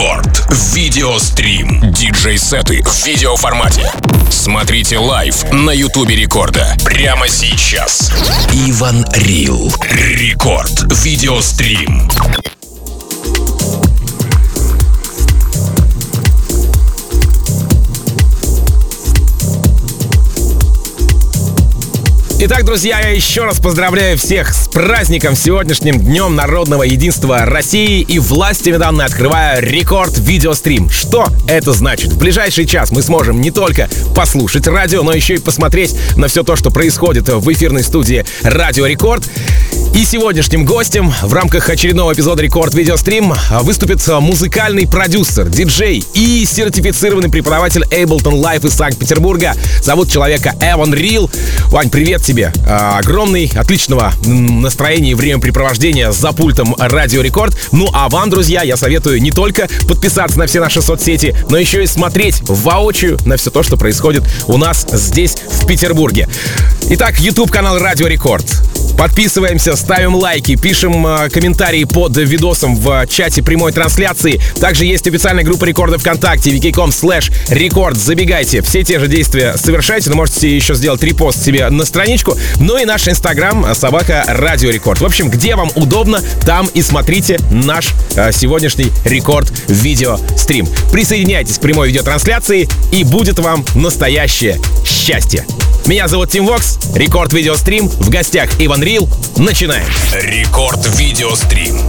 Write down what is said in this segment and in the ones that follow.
Рекорд. Видеострим. Диджей-сеты в видеоформате. Смотрите live на Ютубе Рекорда. Прямо сейчас. Ewan Rill. Рекорд. Видеострим. Итак, друзья, я еще раз поздравляю всех с праздником сегодняшним Днем Народного Единства России и властью данной открываю рекорд видеострим. Что это значит? В ближайший час мы сможем не только послушать радио, но еще и посмотреть на все то, что происходит в эфирной студии Радио Рекорд. И сегодняшним гостем в рамках очередного эпизода Рекорд Видеострим выступит музыкальный продюсер, диджей и сертифицированный преподаватель Ableton Live из Санкт-Петербурга. Зовут человека Ewan Rill. Вань, привет тебе. А, огромный, отличного настроения и времяпрепровождения за пультом Радио Рекорд. Ну а вам, друзья, я советую не только подписаться на все наши соцсети, но еще и смотреть воочию на все то, что происходит у нас здесь, в Петербурге. Итак, YouTube канал Радио Рекорд. Подписываемся, ставим лайки, пишем э, комментарии под видосом в чате прямой трансляции. Также есть официальная группа рекорда ВКонтакте, wiki.com slash рекорд. Забегайте, все те же действия совершайте, но можете еще сделать репост себе на страничку. Ну и наш инстаграм э, собака Радио Рекорд. В общем, где вам удобно, там и смотрите наш э, сегодняшний рекорд видео стрим. Присоединяйтесь к прямой видеотрансляции и будет вам настоящее счастье. Меня зовут Тим Вокс, Рекорд Видеострим, в гостях Иван Рил. Начинаем. Рекорд Видеострим.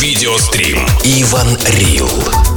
Видеострим. Иван Рил.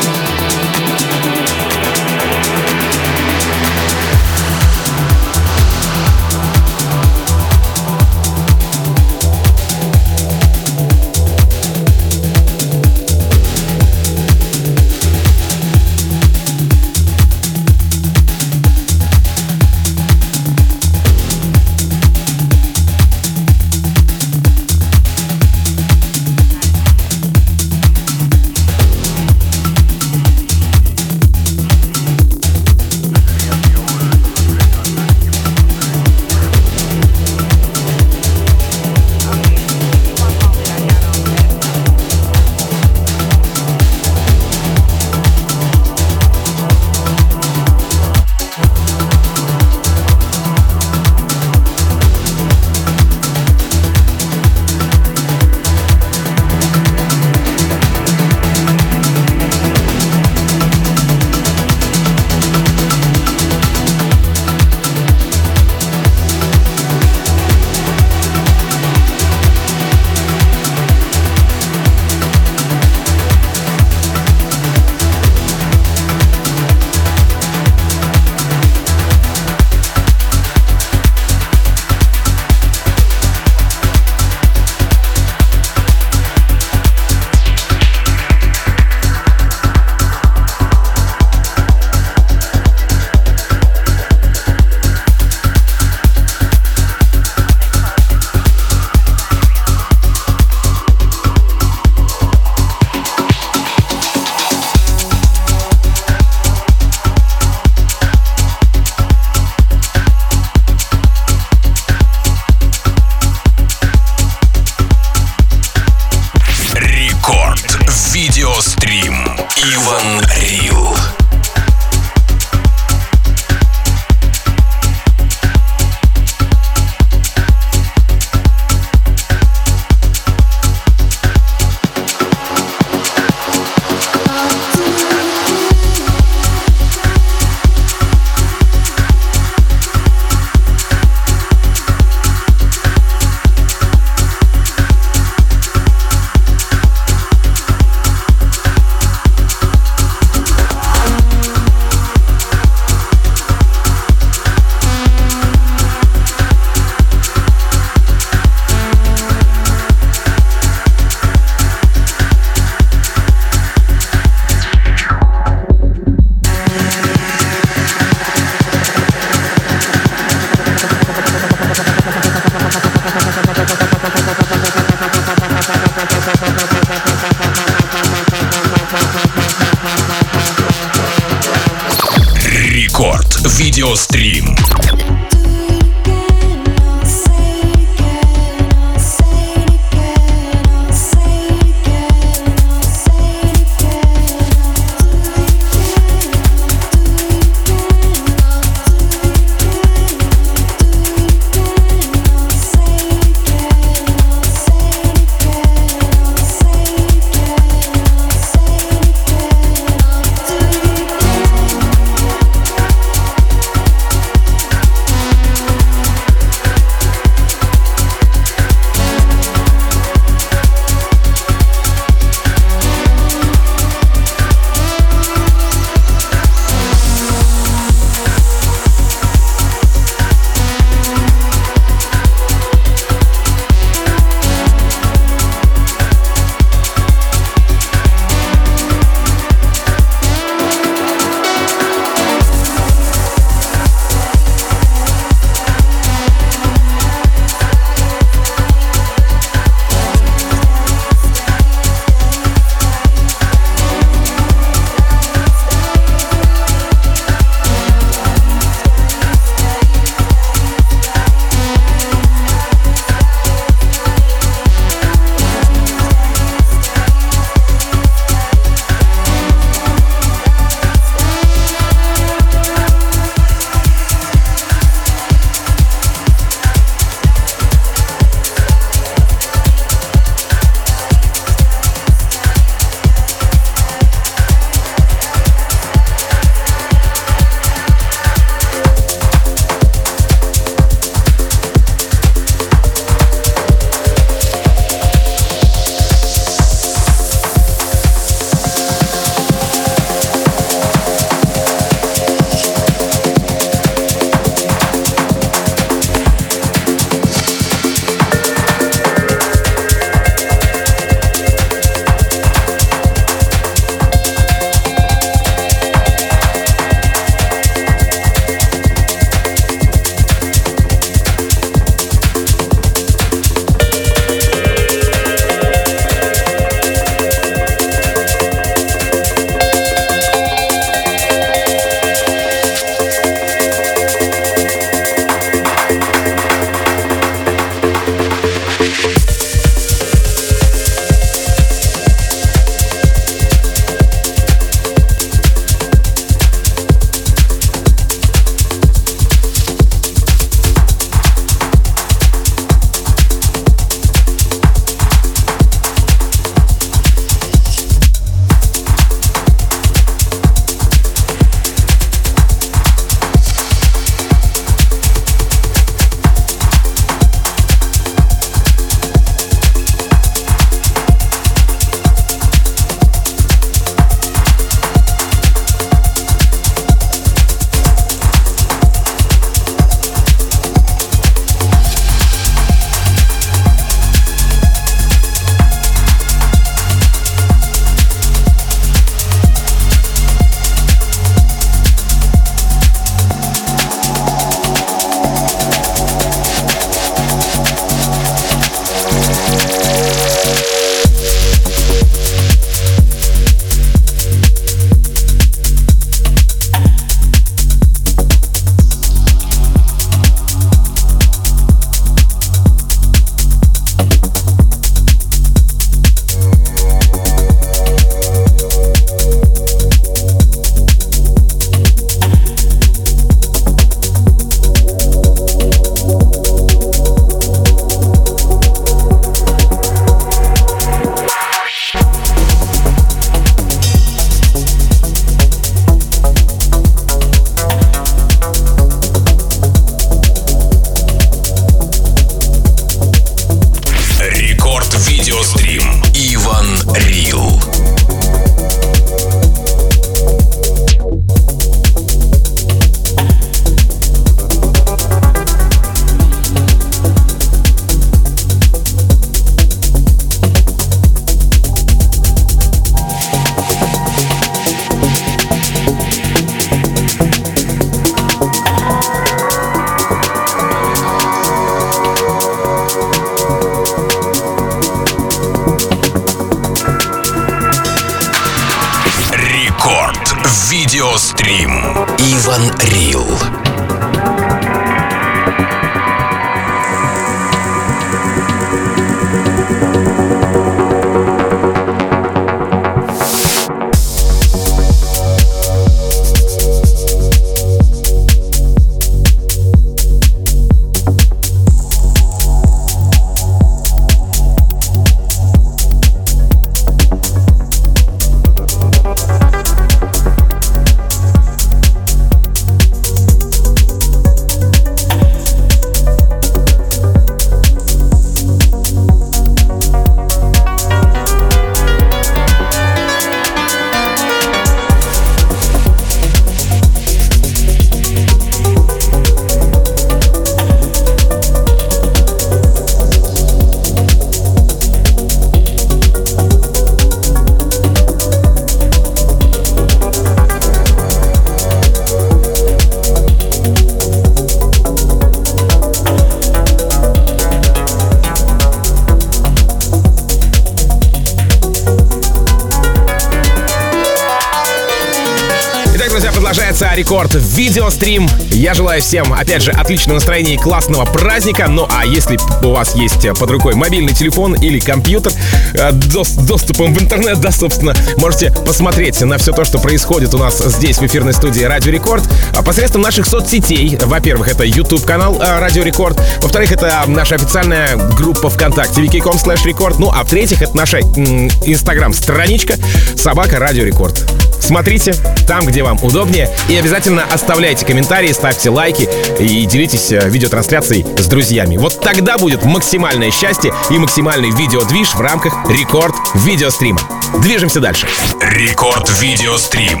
Рекорд видеострим. Я желаю всем, опять же, отличного настроения и классного праздника. Ну а если у вас есть под рукой мобильный телефон или компьютер э, с доступом в интернет, да, собственно, можете посмотреть на все то, что происходит у нас здесь в эфирной студии Радио Рекорд а посредством наших соцсетей. Во-первых, это YouTube канал э, Радио Рекорд. Во-вторых, это наша официальная группа ВКонтакте vk.com slash рекорд. Ну а в-третьих, это наша инстаграм-страничка Собака Радио Рекорд. Смотрите там, где вам удобнее. И обязательно оставляйте комментарии, ставьте лайки и делитесь э, видеотрансляцией с друзьями. Вот тогда будет максимальное счастье и максимальный видеодвиж в рамках рекорд видеострима. Движемся дальше. Рекорд видеострим.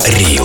Иван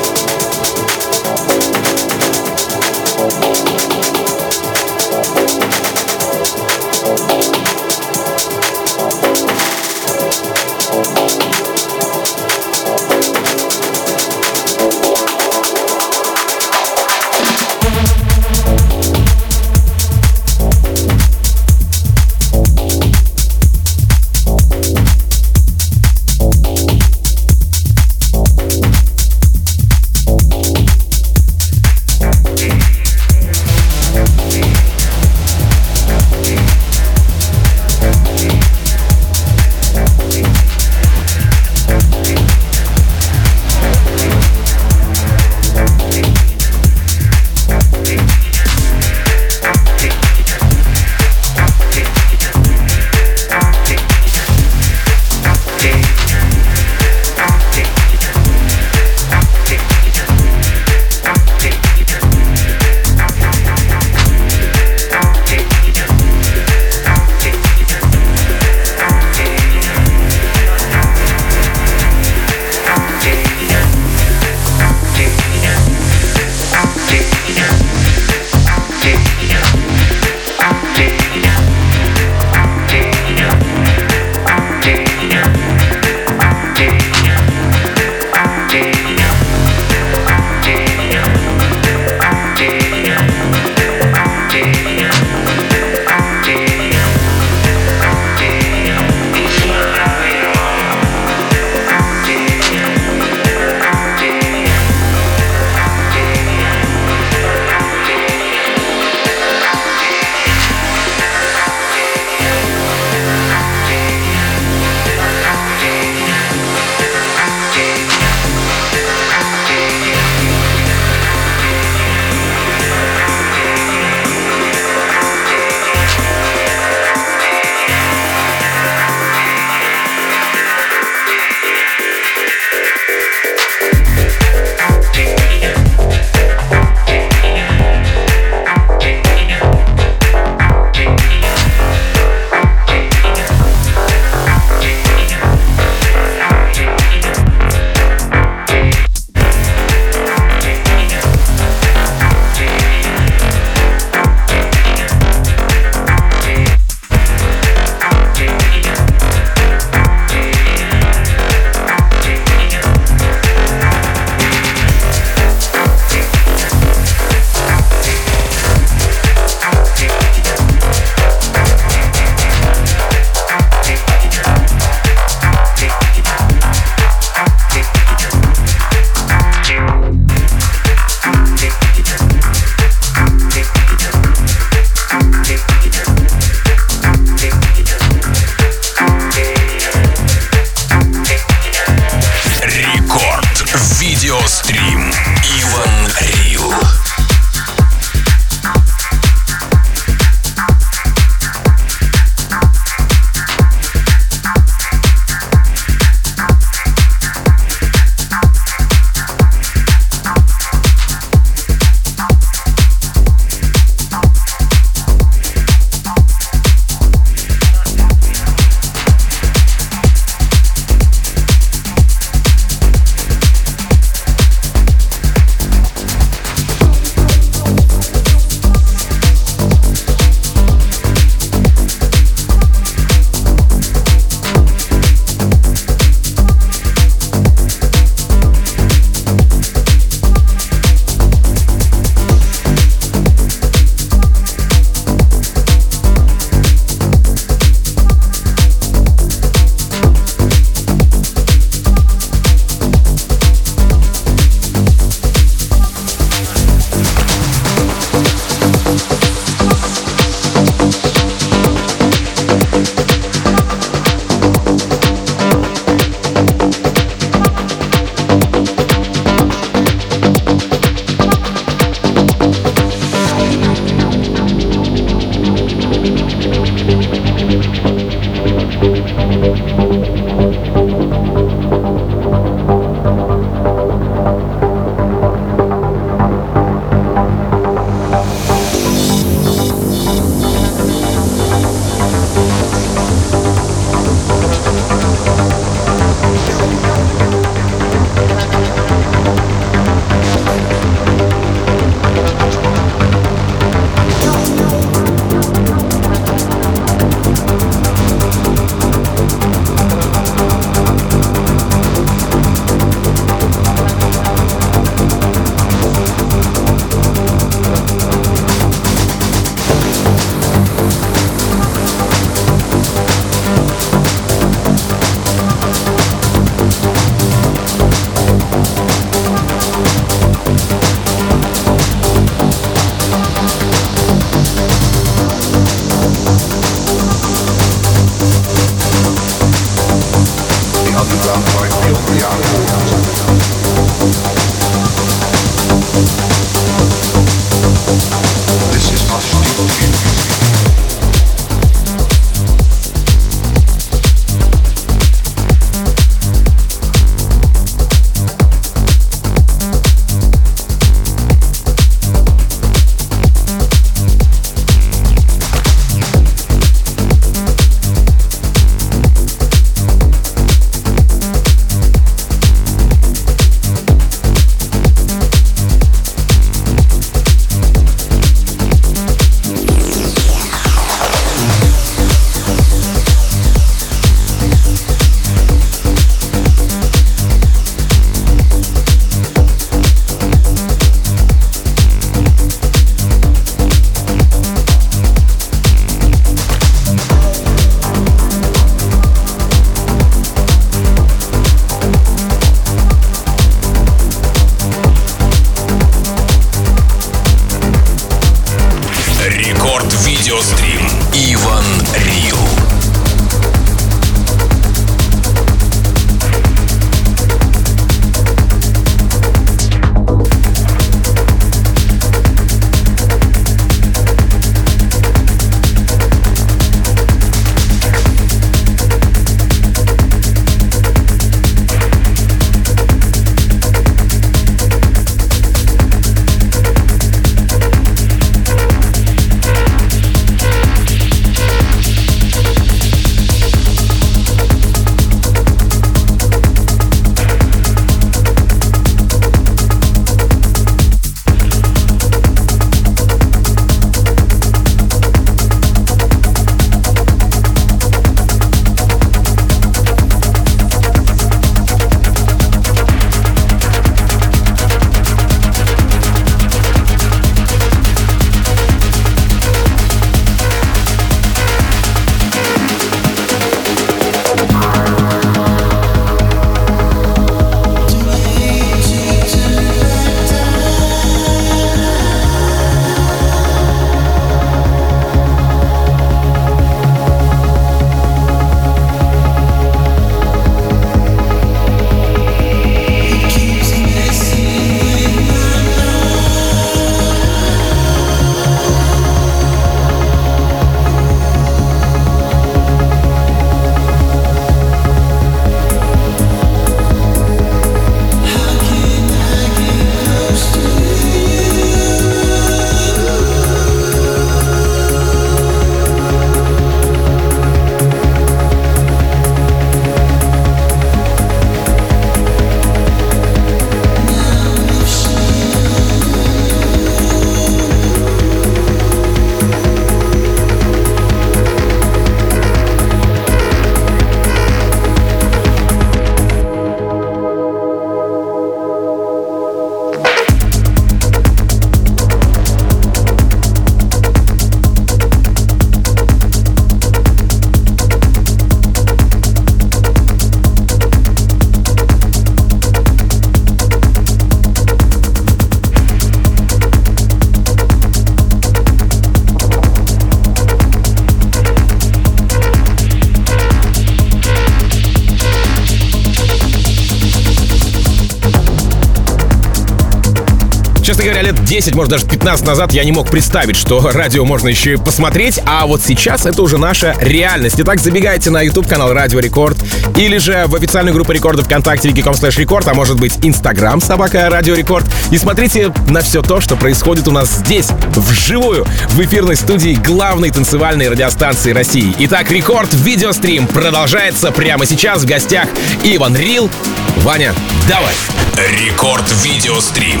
10, может даже 15 назад я не мог представить, что радио можно еще и посмотреть, а вот сейчас это уже наша реальность. Итак, забегайте на YouTube-канал Радио Рекорд или же в официальную группу Рекорда ВКонтакте vk.com slash рекорд, а может быть Инстаграм собака Радио Рекорд. И смотрите на все то, что происходит у нас здесь, вживую, в эфирной студии главной танцевальной радиостанции России. Итак, Рекорд видеострим продолжается прямо сейчас в гостях Ewan Rill. Ваня, давай! Рекорд видеострим.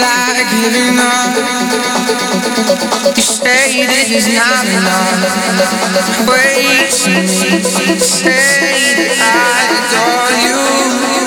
like giving up. You say this is not enough. Wait, say I adore you.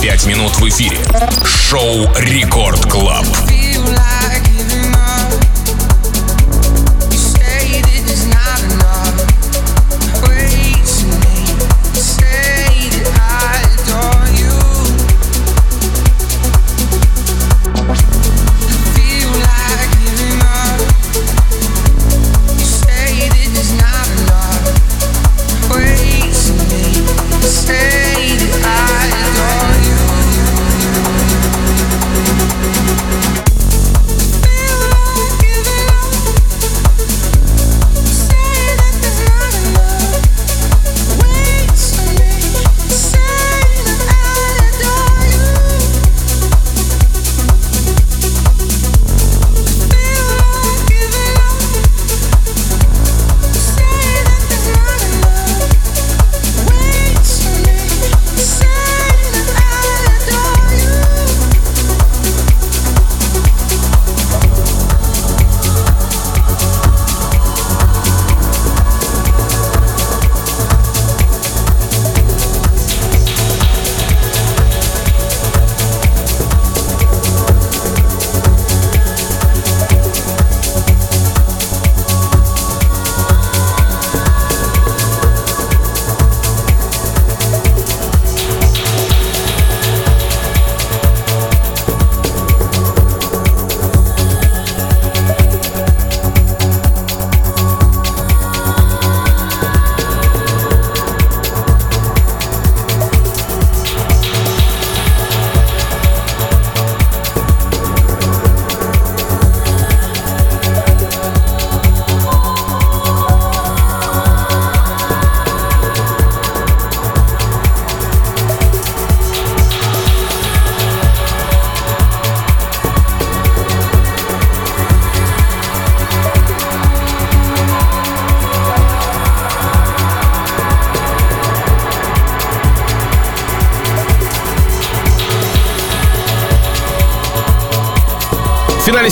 25 минут в эфире. Шоу «Рекорд Клаб».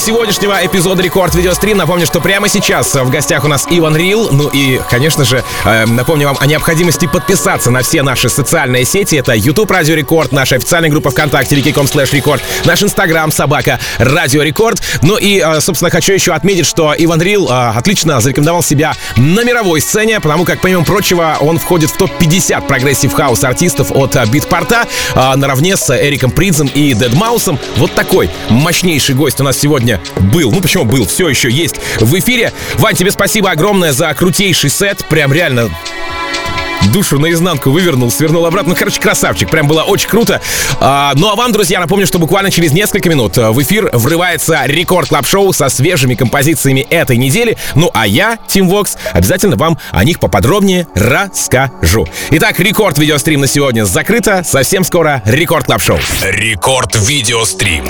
Сегодняшнего эпизода Рекорд Видеострим напомню, что прямо сейчас в гостях у нас Ewan Rill. Ну и, конечно же, э, напомню вам о необходимости подписаться на все наши социальные сети. Это YouTube Радио Рекорд, наша официальная группа ВКонтакте, vk.com slash рекорд, наш Инстаграм, собака, Радио Рекорд. Ну и, э, собственно, хочу еще отметить, что Ewan Rill э, отлично зарекомендовал себя на мировой сцене, потому как, помимо прочего, он входит в топ-50 progressive house артистов от э, Beatport а э, наравне с Эриком Придзом и Дедмаусом. Вот такой мощнейший гость у нас сегодня был. Ну почему был? Все еще есть в эфире. Вань, тебе спасибо огромное за крутейший сет. Прям реально душу наизнанку вывернул, свернул обратно. Ну, короче, красавчик. Прям было очень круто. А, ну а вам, друзья, напомню, что буквально через несколько минут в эфир врывается рекорд клаб шоу со свежими композициями этой недели. Ну а я, Тим Вокс, обязательно вам о них поподробнее расскажу. Итак, рекорд видеострим на сегодня закрыто. Совсем скоро рекорд клаб шоу Рекорд видеострим.